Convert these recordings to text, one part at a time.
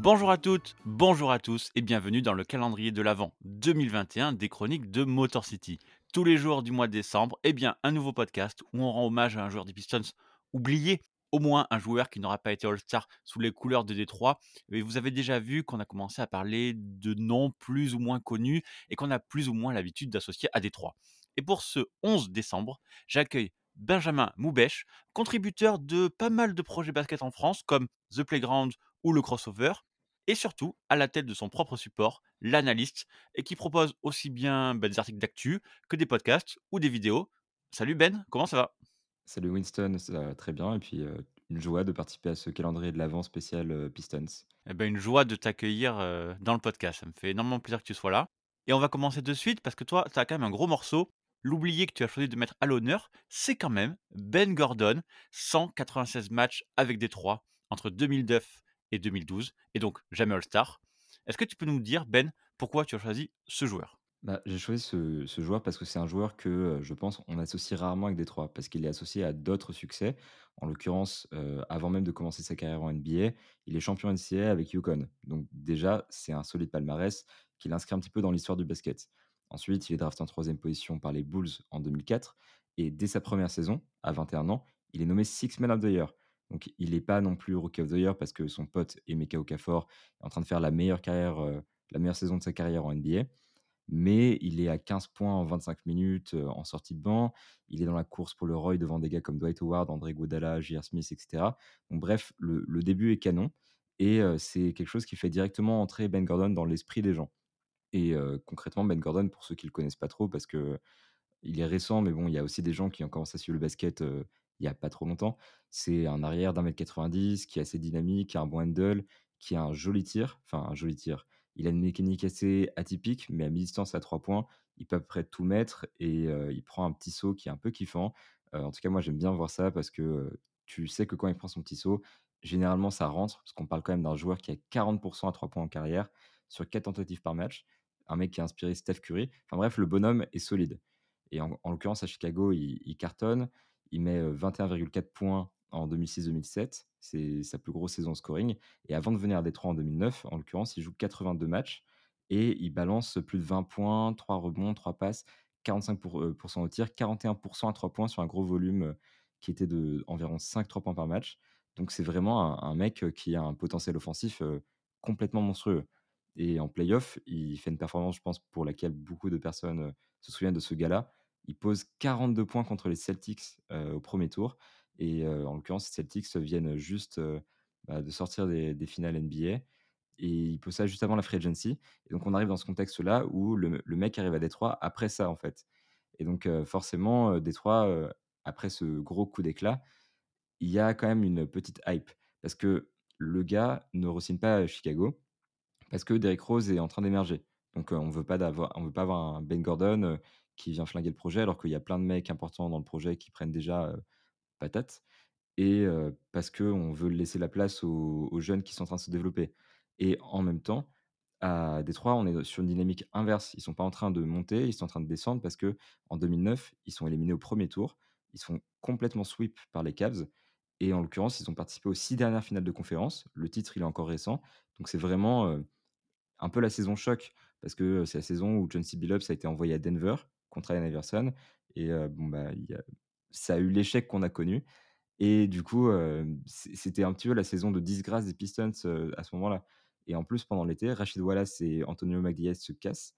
Bonjour à toutes, bonjour à tous et bienvenue dans le calendrier de l'Avent 2021 des chroniques de Motor City. Tous les jours du mois de décembre, eh bien, un nouveau podcast où on rend hommage à un joueur des Pistons oublié, au moins un joueur qui n'aura pas été All-Star sous les couleurs de Détroit. Vous avez déjà vu qu'on a commencé à parler de noms plus ou moins connus et qu'on a plus ou moins l'habitude d'associer à Détroit. Et pour ce 11 décembre, j'accueille Benjamin Moubèche, contributeur de pas mal de projets basket en France comme The Playground ou le Crossover, et surtout à la tête de son propre support, l'analyste, et qui propose aussi bien bah, des articles d'actu que des podcasts ou des vidéos. Salut Ben, comment ça va? Salut Winston, ça va très bien et puis, une joie de participer à ce calendrier de l'Avent spécial, Pistons. Eh ben, une joie de t'accueillir euh, dans le podcast. Ça me fait énormément plaisir que tu sois là. Et on va commencer de suite parce que toi, tu as quand même un gros morceau. L'oublié que tu as choisi de mettre à l'honneur, c'est quand même Ben Gordon, 196 matchs avec Détroit entre 2009 et 2012, et donc jamais All-Star. Est-ce que tu peux nous dire, Ben, pourquoi tu as choisi ce joueur? Bah, j'ai choisi ce joueur parce que c'est un joueur que, je pense on associe rarement avec Détroit parce qu'il est associé à d'autres succès. En l'occurrence, avant même de commencer sa carrière en NBA, il est champion NCAA avec UConn. Donc déjà, c'est un solide palmarès qui l'inscrit un petit peu dans l'histoire du basket. Ensuite, il est drafté en troisième position par les Bulls en 2004 et dès sa première saison, à 21 ans, il est nommé Six Man of the Year. Donc il n'est pas non plus Rookie of the Year parce que son pote Emeka Okafor est en train de faire la meilleure saison de sa carrière en NBA mais il est à 15 points en 25 minutes, en sortie de banc. Il est dans la course pour le Roy devant des gars comme Dwight Howard, André Iguodala, J.R. Smith et cetera. Donc bref, le début est canon et c'est quelque chose qui fait directement entrer Ben Gordon dans l'esprit des gens et concrètement, Ben Gordon, pour ceux qui le connaissent pas trop parce que il est récent, mais bon, il y a aussi des gens qui ont commencé à suivre le basket, il y a pas trop longtemps. C'est un arrière d'1 m 90 qui est assez dynamique, qui a un bon handle, qui a un joli tir, enfin un joli tir. Il a une mécanique assez atypique, mais à mi-distance à 3 points, il peut à peu près tout mettre et il prend un petit saut qui est un peu kiffant. En tout cas, moi, j'aime bien voir ça parce que, tu sais que quand il prend son petit saut, généralement ça rentre, parce qu'on parle quand même d'un joueur qui a 40% à 3 points en carrière, sur 4 tentatives par match. Un mec qui a inspiré Steph Curry. Enfin bref, le bonhomme est solide. Et en en l'occurrence, à Chicago, il cartonne. Il met, heu, 21,4 points en 2006-2007. C'est sa plus grosse saison scoring et avant de venir à Détroit en 2009, en l'occurrence, il joue 82 matchs et il balance plus de 20 points, 3 rebonds, 3 passes, 45 pour, heu, au tir, 41% à 3 points sur un gros volume, qui était d'environ 5 3 points par match. Donc c'est vraiment un mec, qui a un potentiel offensif, complètement monstrueux et en playoff, il fait une performance, je pense, pour laquelle beaucoup de personnes, se souviennent de ce gars-là. Il pose 42 points contre les Celtics, au premier tour et en l'occurrence, les Celtics viennent juste, bah, de sortir des finales NBA et il pose ça juste avant la free agency et donc on arrive dans ce contexte-là où le mec arrive à Détroit après ça, en fait et donc forcément, Détroit, après ce gros coup d'éclat, il y a quand même une petite hype parce que le gars ne re-signe pas Chicago parce que Derrick Rose est en train d'émerger. Donc, on on veut pas avoir un Ben Gordon, qui vient flinguer le projet, alors qu'il y a plein de mecs importants dans le projet qui prennent déjà, patate et parce qu'on veut laisser la place aux jeunes qui sont en train de se développer et en même temps, à Détroit, on est sur une dynamique inverse. Ils sont pas en train de monter, ils sont en train de descendre parce que en 2009, ils sont éliminés au premier tour. Ils sont complètement sweep par les Cavs et en l'occurrence, ils ont participé aux 6 dernières finales de conférence. Le titre, il est encore récent, donc c'est vraiment, un peu la saison choc parce que, c'est la saison où John C. Billups a été envoyé à Denver contre Allen Iverson et bon, bah, ça a eu l'échec qu'on a connu et du coup, c'était un petit peu la saison de disgrâce des Pistons, à ce moment-là et en plus, pendant l'été, Rashid Wallace et Antonio McDyess se cassent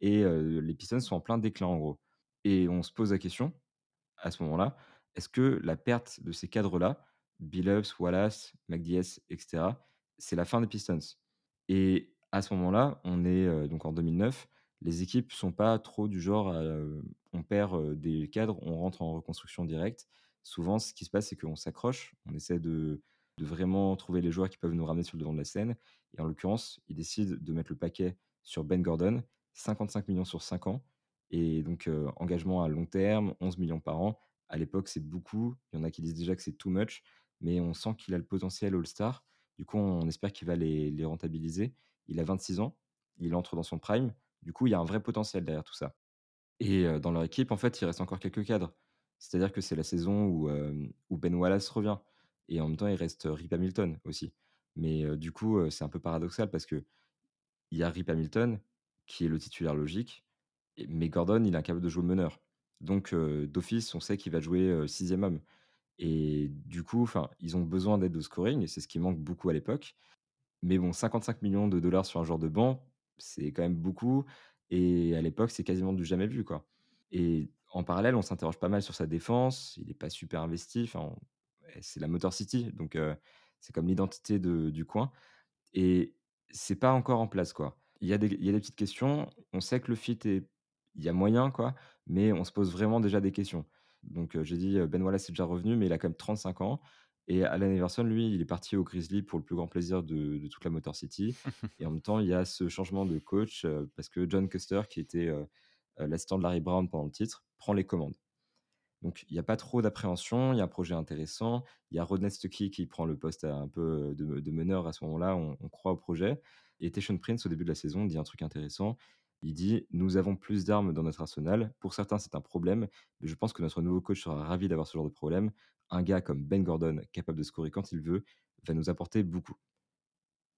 et les Pistons sont en plein déclin, en gros et on se pose la question, à ce moment-là, est-ce que la perte de ces cadres-là, Billups, Wallace, McDyess et cetera, c'est la fin des Pistons? Et à ce moment-là, on est, donc en 2009, les équipes sont pas trop du genre on perd, des cadres, on rentre en reconstruction directe. Souvent, ce qui se passe, c'est qu'on s'accroche, on essaie de vraiment trouver les joueurs qui peuvent nous ramener sur le devant de la scène et en l'occurrence, ils décident de mettre le paquet sur Ben Gordon, 55 millions sur 5 ans et donc engagement à long terme, 11 millions par an. À l'époque, c'est beaucoup, il y en a qui disent déjà que c'est too much, mais on sent qu'il a le potentiel all-star. Du coup, on espère qu'il va les les rentabiliser. Il a 26 ans, il entre dans son prime. Du coup, il y a un vrai potentiel derrière tout ça. Et dans leur équipe, en fait, il reste encore quelques cadres. C'est-à-dire que c'est la saison où, Ben Wallace revient et en même temps, il reste Rip Hamilton aussi. Mais, du coup, c'est un peu paradoxal parce qu'il y a Rip Hamilton qui est le titulaire logique mais Gordon, il est incapable de jouer meneur. Donc, d'office, on sait qu'il va jouer, 6 homme et du coup, ils ont besoin d'aide au scoring et c'est ce qui manque beaucoup à l'époque. Mais bon, 55 millions de dollars sur un joueur de banc, c'est quand même beaucoup et à l'époque, c'est quasiment du jamais vu, quoi et en parallèle, on s'interroge pas mal sur sa défense. Il est pas super investi, ouais, c'est la Motor City, donc c'est comme l'identité de du coin et c'est pas encore en place, quoi. Il y a des il y a des petites questions. On sait que le fit est il y a moyen, quoi, mais on se pose vraiment déjà des questions. Donc j'ai dit, Ben Wallace est déjà revenu, mais il a quand même 35 ans et Allen Iverson, lui, il est parti aux Grizzlies pour le plus grand plaisir de de toute la Motor City et en même temps, il y a ce changement de coach, parce que John Custer, qui était, l'assistant de Larry Brown pendant le titre, prend les commandes. Donc il y a pas trop d'appréhension, il y a un projet intéressant. Il y a Rodney Stuckey qui prend le poste à un peu, de de meneur à ce moment-là, on on croit au projet et Tayshaun Prince, au début de la saison, dit un truc intéressant. Il dit: «Nous avons plus d'armes dans notre arsenal. Pour certains, c'est un problème, mais je pense que notre nouveau coach sera ravi d'avoir ce genre de problème. Un gars comme Ben Gordon, capable de scorer quand il veut, va nous apporter beaucoup».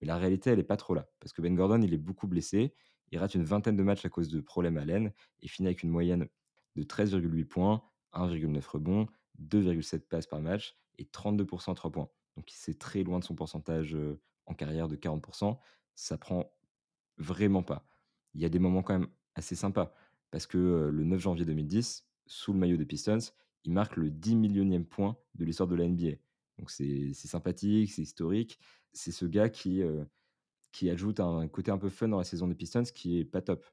Mais la réalité, elle est pas trop là. Parce que Ben Gordon, il est beaucoup blessé. Il rate une vingtaine de matchs à cause de problèmes à l'aine et finit avec une moyenne de 13,8 points, 1,9 rebonds, 2,7 passes par match et 32% à 3 points. Donc c'est très loin de son pourcentage, heu, en carrière de 40 Ça prend vraiment pas. Il y a des moments quand même assez sympas parce que, heu, le 9 janvier 2010, sous le maillot des Pistons, il marque le 10 millionième point de l'histoire de la NBA. Donc c'est sympathique, c'est historique. C'est ce gars qui, heu, qui ajoute un côté un peu fun dans la saison des Pistons qui est pas top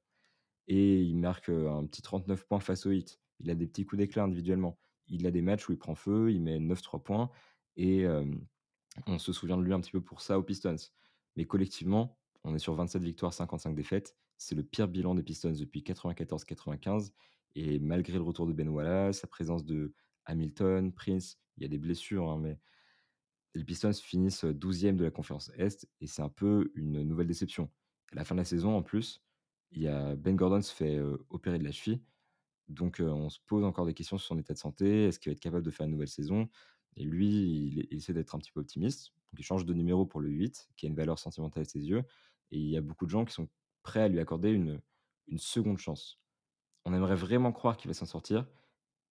et il marque, heu, un petit 39 points face aux Heat. Il a des petits coups d'éclat individuellement. Il a des matchs où il prend feu, il met 9-3 points et hem, on se souvient de lui un petit peu pour ça aux Pistons. Mais collectivement, on est sur 27 victoires, 55 défaites. C'est le pire bilan des Pistons depuis 94-95 et malgré le retour de Ben Wallace, la présence de Hamilton, Prince, il y a des blessures, hein, mais les Pistons finissent, heu, 12 de la conférence Est et c'est un peu une nouvelle déception. À la fin de la saison, en plus, il y a Ben Gordon se fait, heu, opérer de la cheville, donc heu, on se pose encore des questions sur son état de santé. Est-ce qu'il va être capable de faire une nouvelle saison? Et lui, il essaie d'être un petit peu optimiste, il change de numéro pour le 8, qui a une valeur sentimentale à ses yeux et il y a beaucoup de gens qui sont prêts à lui accorder une une seconde chance. On aimerait vraiment croire qu'il va s'en sortir,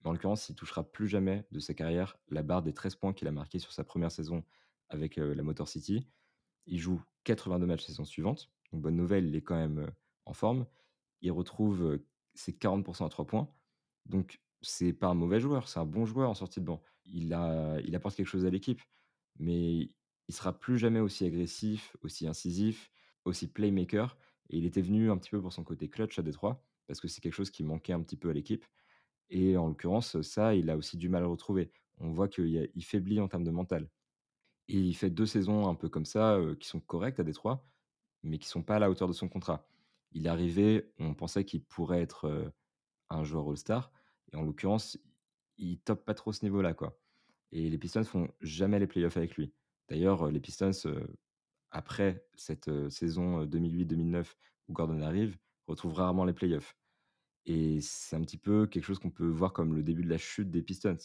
mais en l'occurrence, il touchera plus jamais de sa carrière la barre des 13 points qu'il a marqués sur sa première saison avec, la Motor City. Il joue 82 matchs saison suivante, donc bonne nouvelle, il est quand même, en forme. Il retrouve, ses 40% à 3 points, donc c'est pas un mauvais joueur, c'est un bon joueur en sortie de banc. Il a apporte quelque chose à l'équipe, mais il sera plus jamais aussi agressif, aussi incisif, aussi playmaker et il était venu un petit peu pour son côté clutch à Détroit, parce que c'est quelque chose qui manquait un petit peu à l'équipe et en l'occurrence, ça, il a aussi du mal à retrouver. On voit qu'il faiblit en termes de mental et il fait 2 saisons un peu comme ça, qui sont correctes à Détroit, mais qui sont pas à la hauteur de son contrat. Il est arrivé, on pensait qu'il pourrait être, un joueur all-star et en l'occurrence, il top pas trop ce niveau-là, quoi et les Pistons font jamais les playoffs avec lui. D'ailleurs, les Pistons, après cette, saison, heu, 2008-2009 où Gordon arrive, retrouvent rarement les playoffs et c'est un petit peu quelque chose qu'on peut voir comme le début de la chute des Pistons,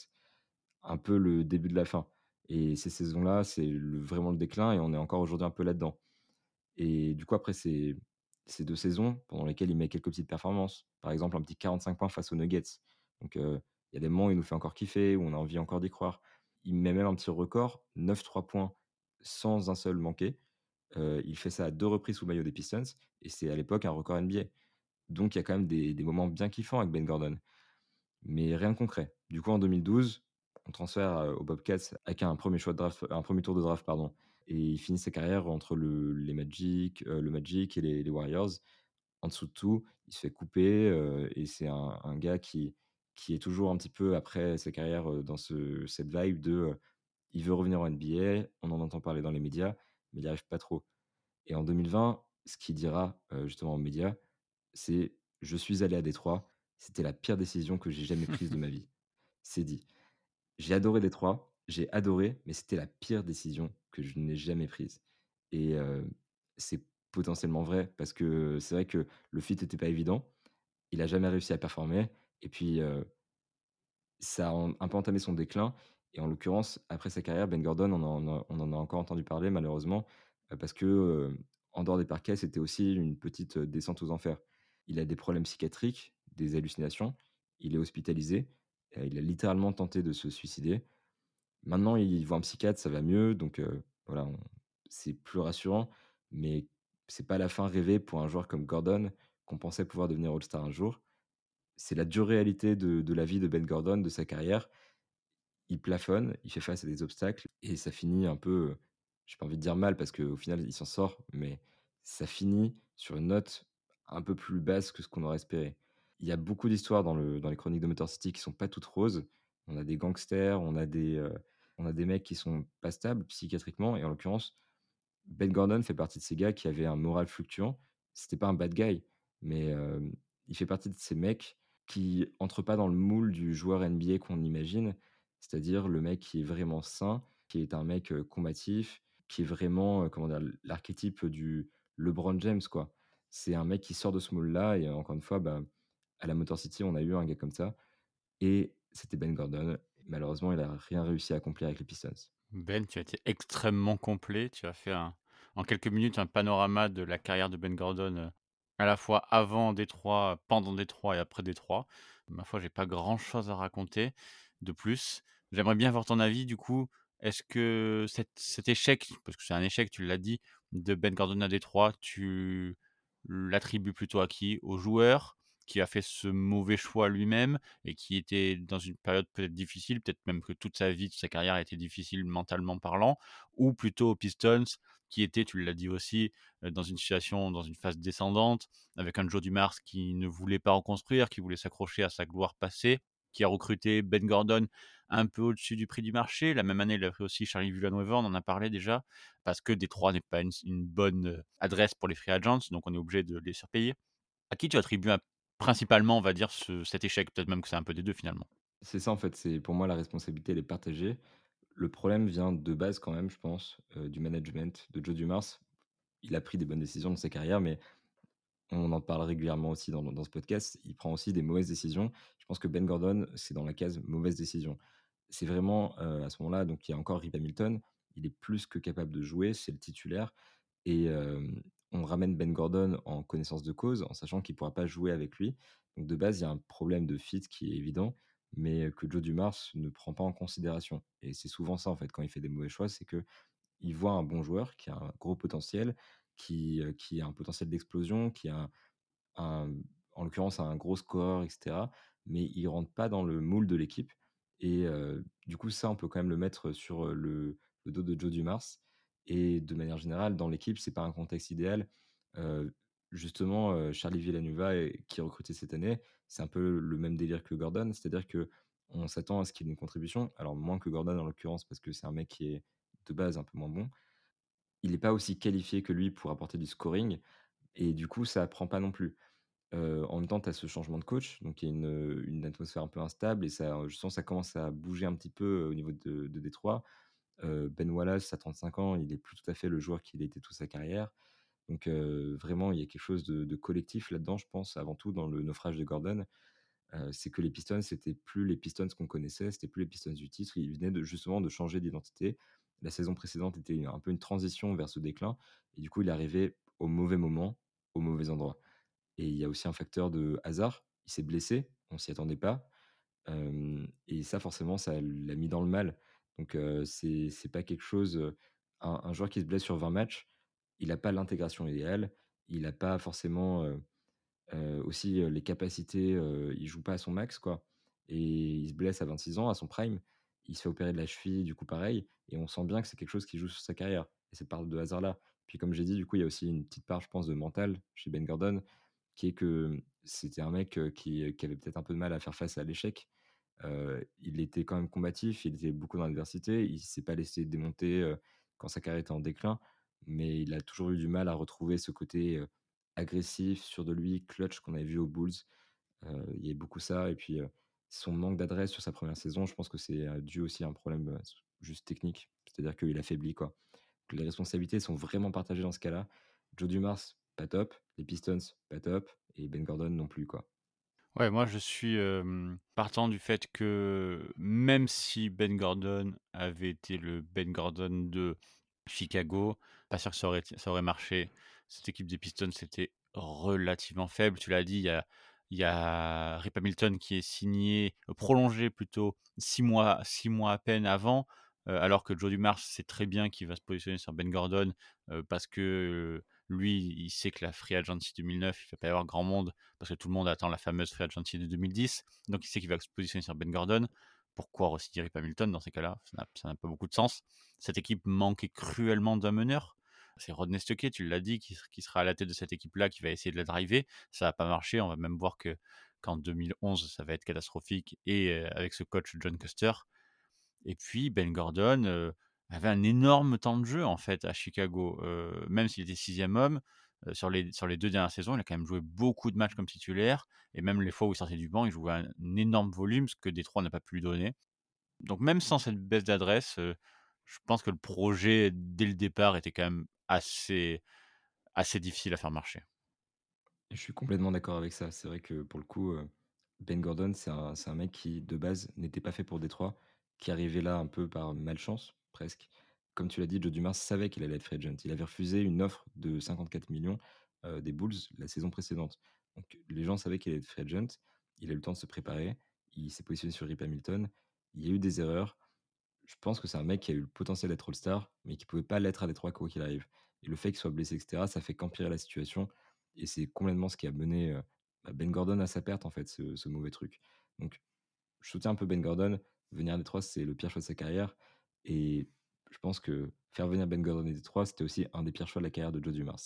un peu le début de la fin et ces saisons-là, c'est vraiment le déclin et on est encore aujourd'hui un peu là-dedans. Et du coup, après ces ces 2 saisons pendant lesquelles il met quelques petites performances, par exemple un petit 45 points face aux Nuggets. Donc, il y a des moments où il nous fait encore kiffer, où on a envie encore d'y croire. Il met même un petit record, 9-3 points sans un seul manqué. Heu, il fait ça à 2 reprises sous maillot des Pistons et c'est à l'époque un record NBA. Donc il y a quand même des moments bien kiffants avec Ben Gordon, mais rien de concret. Du coup, en 2012, on transfère, heu, aux Bobcats avec un premier choix de draft un premier tour de draft, pardon et il finit sa carrière entre le les Magic, heu, le Magic et les Warriors. En dessous de tout, il se fait couper, et c'est un gars qui qui est toujours un petit peu après sa carrière, dans ce cette vibe de, il veut revenir en NBA, on en entend parler dans les médias, mais il n'y arrive pas trop et en 2020, ce qu'il dira, heu, justement aux médias, c'est: «Je suis allé à Détroit, c'était la pire décision que j'ai jamais prise de ma vie». C'est dit. J'ai adoré Détroit, j'ai adoré, mais c'était la pire décision que je n'ai jamais prise et heu, c'est potentiellement vrai parce que c'est vrai que le fit était pas évident. Il a jamais réussi à performer et puis, heu, ça a un peu entamé son déclin Et en l'occurrence, après sa carrière, Ben Gordon, on en a encore entendu parler malheureusement, heu, parce que, heu, en dehors des parquets, c'était aussi une petite, heu, descente aux enfers. Il a des problèmes psychiatriques, des hallucinations, il est hospitalisé, il a littéralement tenté de se suicider. Maintenant, il voit un psychiatre, ça va mieux, donc voilà, c'est plus rassurant, mais c'est pas la fin rêvée pour un joueur comme Gordon, qu'on pensait pouvoir devenir All-Star un jour. C'est la dure réalité de la vie de Ben Gordon, de sa carrière. Il plafonne, il fait face à des obstacles et ça finit un peu, heu, j'ai pas envie de dire mal parce qu'au final il s'en sort, mais ça finit sur une note un peu plus basse que ce qu'on aurait espéré. Il y a beaucoup d'histoires dans le dans les chroniques de Motor City qui sont pas toutes roses. On a des gangsters, on a des, heu, on a des mecs qui sont pas stables psychiatriquement et en l'occurrence, Ben Gordon fait partie de ces gars qui avaient un moral fluctuant. C'était pas un bad guy, mais il fait partie de ces mecs qui entrent pas dans le moule du joueur NBA qu'on imagine. C'est-à-dire le mec qui est vraiment sain, qui est un mec, combatif, qui est vraiment, comment dire? L'archétype du LeBron James, quoi. C'est un mec qui sort de ce moule-là et encore une fois, bah, à la Motor City, on a eu un gars comme ça et c'était Ben Gordon. Malheureusement, il a rien réussi à accomplir avec les Pistons. Ben, tu as été extrêmement complet. Tu as fait en quelques minutes un panorama de la carrière de Ben Gordon, à la fois avant Détroit, pendant Détroit et après Détroit. Ma foi, j'ai pas grand-chose à raconter de plus. J'aimerais bien avoir ton avis du coup. Est-ce que cet échec, parce que c'est un échec, tu l'as dit, de Ben Gordon à Détroit, tu l'attribues plutôt à qui? Au joueur qui a fait ce mauvais choix lui-même et qui était dans une période peut-être difficile, peut-être même que toute sa vie, toute sa carrière a été difficile mentalement parlant, ou plutôt aux Pistons qui était, tu l'as dit aussi, dans une situation, dans une phase descendante, avec un Joe Dumars qui ne voulait pas reconstruire, qui voulait s'accrocher à sa gloire passée, qui a recruté Ben Gordon un peu au-dessus du prix du marché. La même année, il a pris aussi Charlie Villanueva, on en a parlé déjà, parce que Détroit n'est pas une une bonne, adresse pour les free agents, donc on est obligé de les surpayer. À qui tu attribues un principalement, on va dire, ce cet échec? Peut-être même que c'est un peu des 2 finalement? C'est ça en fait, c'est pour moi la responsabilité elle est partagée. Le problème vient de base quand même, je pense, du management de Joe Dumars. Il a pris des bonnes décisions dans sa carrière, mais on en parle régulièrement aussi dans ce podcast. Il prend aussi des mauvaises décisions. Je pense que Ben Gordon, c'est dans la case mauvaise décision. C'est vraiment, à ce moment-là, donc il y a encore Rip Hamilton. Il est plus que capable de jouer, c'est le titulaire et on ramène Ben Gordon en connaissance de cause, en sachant qu'il ne pourra pas jouer avec lui. Donc de base, il y a un problème de fit qui est évident, mais que Joe Dumars ne prend pas en considération. Et c'est souvent ça, en fait, quand il fait des mauvais choix, c'est que il voit un bon joueur qui a un gros potentiel, qui, qui a un potentiel d'explosion, qui a un en l'occurrence un gros scoreur et cetera, mais il rentre pas dans le moule de l'équipe. Et du coup ça on peut quand même le mettre sur, le le dos de Joe Dumars et de manière générale dans l'équipe, c'est pas un contexte idéal. Justement, Charlie Villanueva qui est recruté cette année, c'est un peu le même délire que Gordon, c'est-à-dire qu'on s'attend à ce qu'il ait une contribution, alors moins que Gordon en l'occurrence parce que c'est un mec qui est de base un peu moins bon. Il est pas aussi qualifié que lui pour apporter du scoring et du coup ça prend pas non plus. En même temps, tu as ce changement de coach, donc il y a une, une atmosphère un peu instable et ça, je que ça commence à bouger un petit peu, au niveau de de Détroit. Ben Wallace a 35 ans, il est plus tout à fait le joueur qu'il été toute sa carrière. Donc vraiment, il y a quelque chose de collectif là-dedans, je pense, avant tout dans le naufrage de Gordon. C'est que les Pistons, c'était plus les Pistons qu'on connaissait, c'était plus les Pistons du titre. Ils venaient de justement de changer d'identité. La saison précédente était un peu une transition vers ce déclin et du coup, il arrivé au mauvais moment, au mauvais endroit. Et il y a aussi un facteur de hasard. Il s'est blessé, on s'y attendait pas. Et ça forcément, ça l'a mis dans le mal. Donc c'est c'est pas quelque chose, un joueur qui se blesse sur 20 matchs, il a pas l'intégration idéale, il a pas forcément, aussi, les capacités, il joue pas à son max, quoi et il se blesse à 26 ans, à son prime. Il se fait opérer de la cheville, du coup pareil et on sent bien que c'est quelque chose qui joue sur sa carrière et cette part de hasard-là. Puis comme j'ai dit, du coup, il y a aussi une petite part, je pense, de mental chez Ben Gordon qui est que c'était un mec, qui, qui avait peut-être un peu de mal à faire face à l'échec. Il était quand même combatif, il était beaucoup dans l'adversité, il s'est pas laissé démonter, quand sa carrière était en déclin, mais il a toujours eu du mal à retrouver ce côté, agressif, sûr de lui, clutch qu'on avait vu aux Bulls. Il y a beaucoup ça et puis, son manque d'adresse sur sa première saison, je pense que c'est, dû aussi à un problème, juste technique. C'est-à-dire qu'il affaiblit, quoi. Les responsabilités sont vraiment partagées dans ce cas-là. Joe Dumars, pas top. Les Pistons, pas top et Ben Gordon non plus, quoi. Ouais, moi je suis, partant du fait que même si Ben Gordon avait été le Ben Gordon de Chicago, pas sûr que ça aurait marché. Cette équipe des Pistons, c'était relativement faible. Tu l'as dit, il y a Rip Hamilton qui est signé, prolongé plutôt 6 mois 6 mois à peine avant, alors que Joe Dumars sait très bien qu'il va se positionner sur Ben Gordon, parce que, lui, il sait que la free agency 2009, il va pas y avoir grand monde parce que tout le monde attend la fameuse free agency de 2010. Donc il sait qu'il va se positionner sur Ben Gordon. Pourquoi Rip Hamilton dans ces cas-là? Ça n'a pas beaucoup de sens. Cette équipe manquait cruellement d'un meneur. C'est Rodney Stuckey, tu l'as dit, qui, qui sera à la tête de cette équipe-là, qui va essayer de la driver. Ça n'a pas marché. On va même voir que qu'en 2011, ça va être catastrophique. Et euh, avec ce coach John Custer. Et puis Ben Gordon euh, avait un énorme temps de jeu en fait à Chicago. Même s'il était sixième homme, sur, les, sur les deux dernières saisons, il a quand même joué beaucoup de matchs comme titulaire. Et même les fois où il sortait du banc, il jouait un, énorme volume, ce que Détroit n'a pas pu lui donner. Donc même sans cette baisse d'adresse, je pense que le projet, dès le départ, était quand même assez, assez difficile à faire marcher. Je suis complètement d'accord avec ça. C'est vrai que pour le coup, Ben Gordon, c'est un un mec qui, de base, n'était pas fait pour Détroit, qui arrivait là un peu par malchance, presque. Comme tu l'as dit, Joe Dumars savait qu'il allait être free agent. Il avait refusé une offre de 54 millions des Bulls la saison précédente. Donc les gens savaient qu'il allait être free agent. Il a eu le temps de se préparer. Il s'est positionné sur Rip Hamilton. Il y a eu des erreurs. Je pense que c'est un mec qui a eu le potentiel d'être All-Star, mais qui pouvait pas l'être à Détroit quoi qu'il arrive. Et le fait qu'il soit blessé et cetera, ça fait qu'empirer la situation et c'est complètement ce qui a mené, bah, Ben Gordon à sa perte, en fait, ce ce mauvais truc. Donc je soutiens un peu Ben Gordon. Venir à Détroit, c'est le pire choix de sa carrière et je pense que faire venir Ben Gordon à Détroit, c'était aussi un des pires choix de la carrière de Joe Dumars.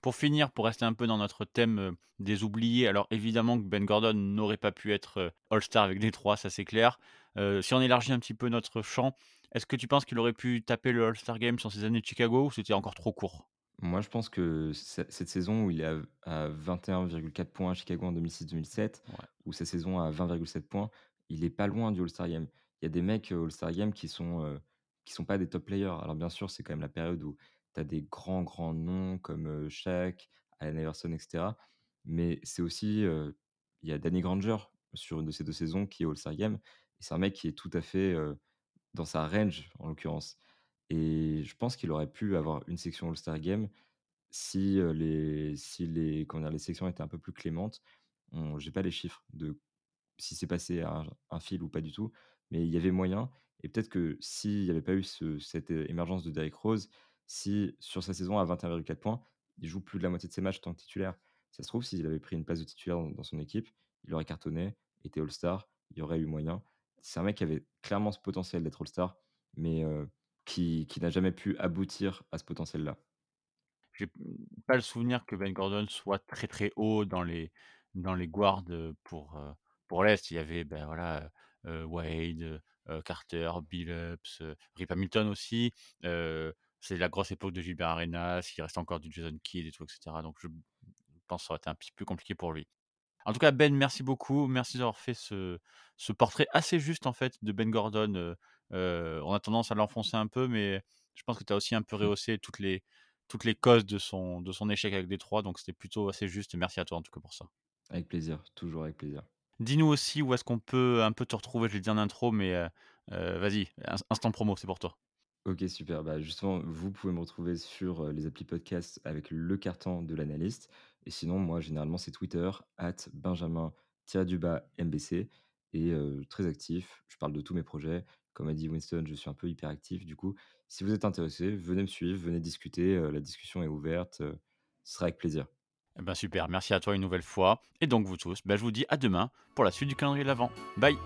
Pour finir, pour rester un peu dans notre thème euh, des oubliés, alors évidemment que Ben Gordon n'aurait pas pu être euh, All-Star avec Détroit, ça c'est clair. Euh, si on élargit un petit peu notre champ, est-ce que tu penses qu'il aurait pu taper le All-Star Game sur ses années de Chicago ou c'était encore trop court? Moi, je pense que ce cette saison où il est à à 21,4 points à Chicago en 2006-2007, Ouais. ou sa saison à 20,7 points, il est pas loin du All-Star Game. Il y a des mecs, All-Star Game qui sont, qui sont pas des top players. Alors bien sûr, c'est quand même la période où tu as des grands, grands noms comme, Shaq, Allen Iverson et cetera. Mais c'est aussi, il y a Danny Granger sur une de ces 2 saisons qui est All-Star Game c'est un mec qui est tout à fait, dans sa range, en l'occurrence et je pense qu'il aurait pu avoir une section All-Star Game si, les si les comment dire? Les sélections étaient un peu plus clémentes, j'ai pas les chiffres de si c'est passé un fil ou pas du tout, mais il y avait moyen et peut-être que s'il y avait pas eu ce cette, émergence de Derrick Rose, si sur sa saison à 21,4 points, il joue plus de la moitié de ses matchs en tant que titulaire. Ça se trouve, s'il avait pris une place de titulaire dans son équipe, il aurait cartonné, été All-Star, il y aurait eu moyen. C'est un mec qui avait clairement ce potentiel d'être All-Star, mais, qui n'a jamais pu aboutir à ce potentiel-là. J'ai pas le souvenir que Ben Gordon soit très, très haut dans les dans les guards, pour, pour l'Est. Il y avait, ben, voilà, Wade, Carter, Billups, heu, Rip Hamilton aussi. Heu, c'est la grosse époque de Gilbert Arenas, il reste encore du Jason Kidd et tout et cetera. Donc je pense que ça aurait été un petit peu compliqué pour lui. En tout cas, Ben, merci beaucoup. Merci d'avoir fait ce ce portrait assez juste, en fait, de Ben Gordon. On a tendance à l'enfoncer un peu, mais je pense que tu as aussi un peu Mmh. rehaussé toutes les toutes les causes de son de son échec avec Détroit, donc c'était plutôt assez juste. Merci à toi, en tout cas, pour ça. Avec plaisir, toujours avec plaisir. Dis-nous aussi où est-ce qu'on peut un peu te retrouver? Je l'ai dit en intro, mais vas-y, ins instant promo, c'est pour toi. OK, super. Bah, justement, vous pouvez me retrouver sur, les applis podcast avec le carton de l'analyste et sinon, moi, généralement, c'est Twitter, @benjamin-mbc et très actif. Je parle de tous mes projets. Comme a dit Winston, je suis un peu hyperactif. Du coup, si vous êtes intéressé, venez me suivre, venez discuter, la discussion est ouverte, ce sera avec plaisir. Eh ben, super, merci à toi une nouvelle fois et donc vous tous, bah, je vous dis à demain pour la suite du calendrier de l'avent. Bye.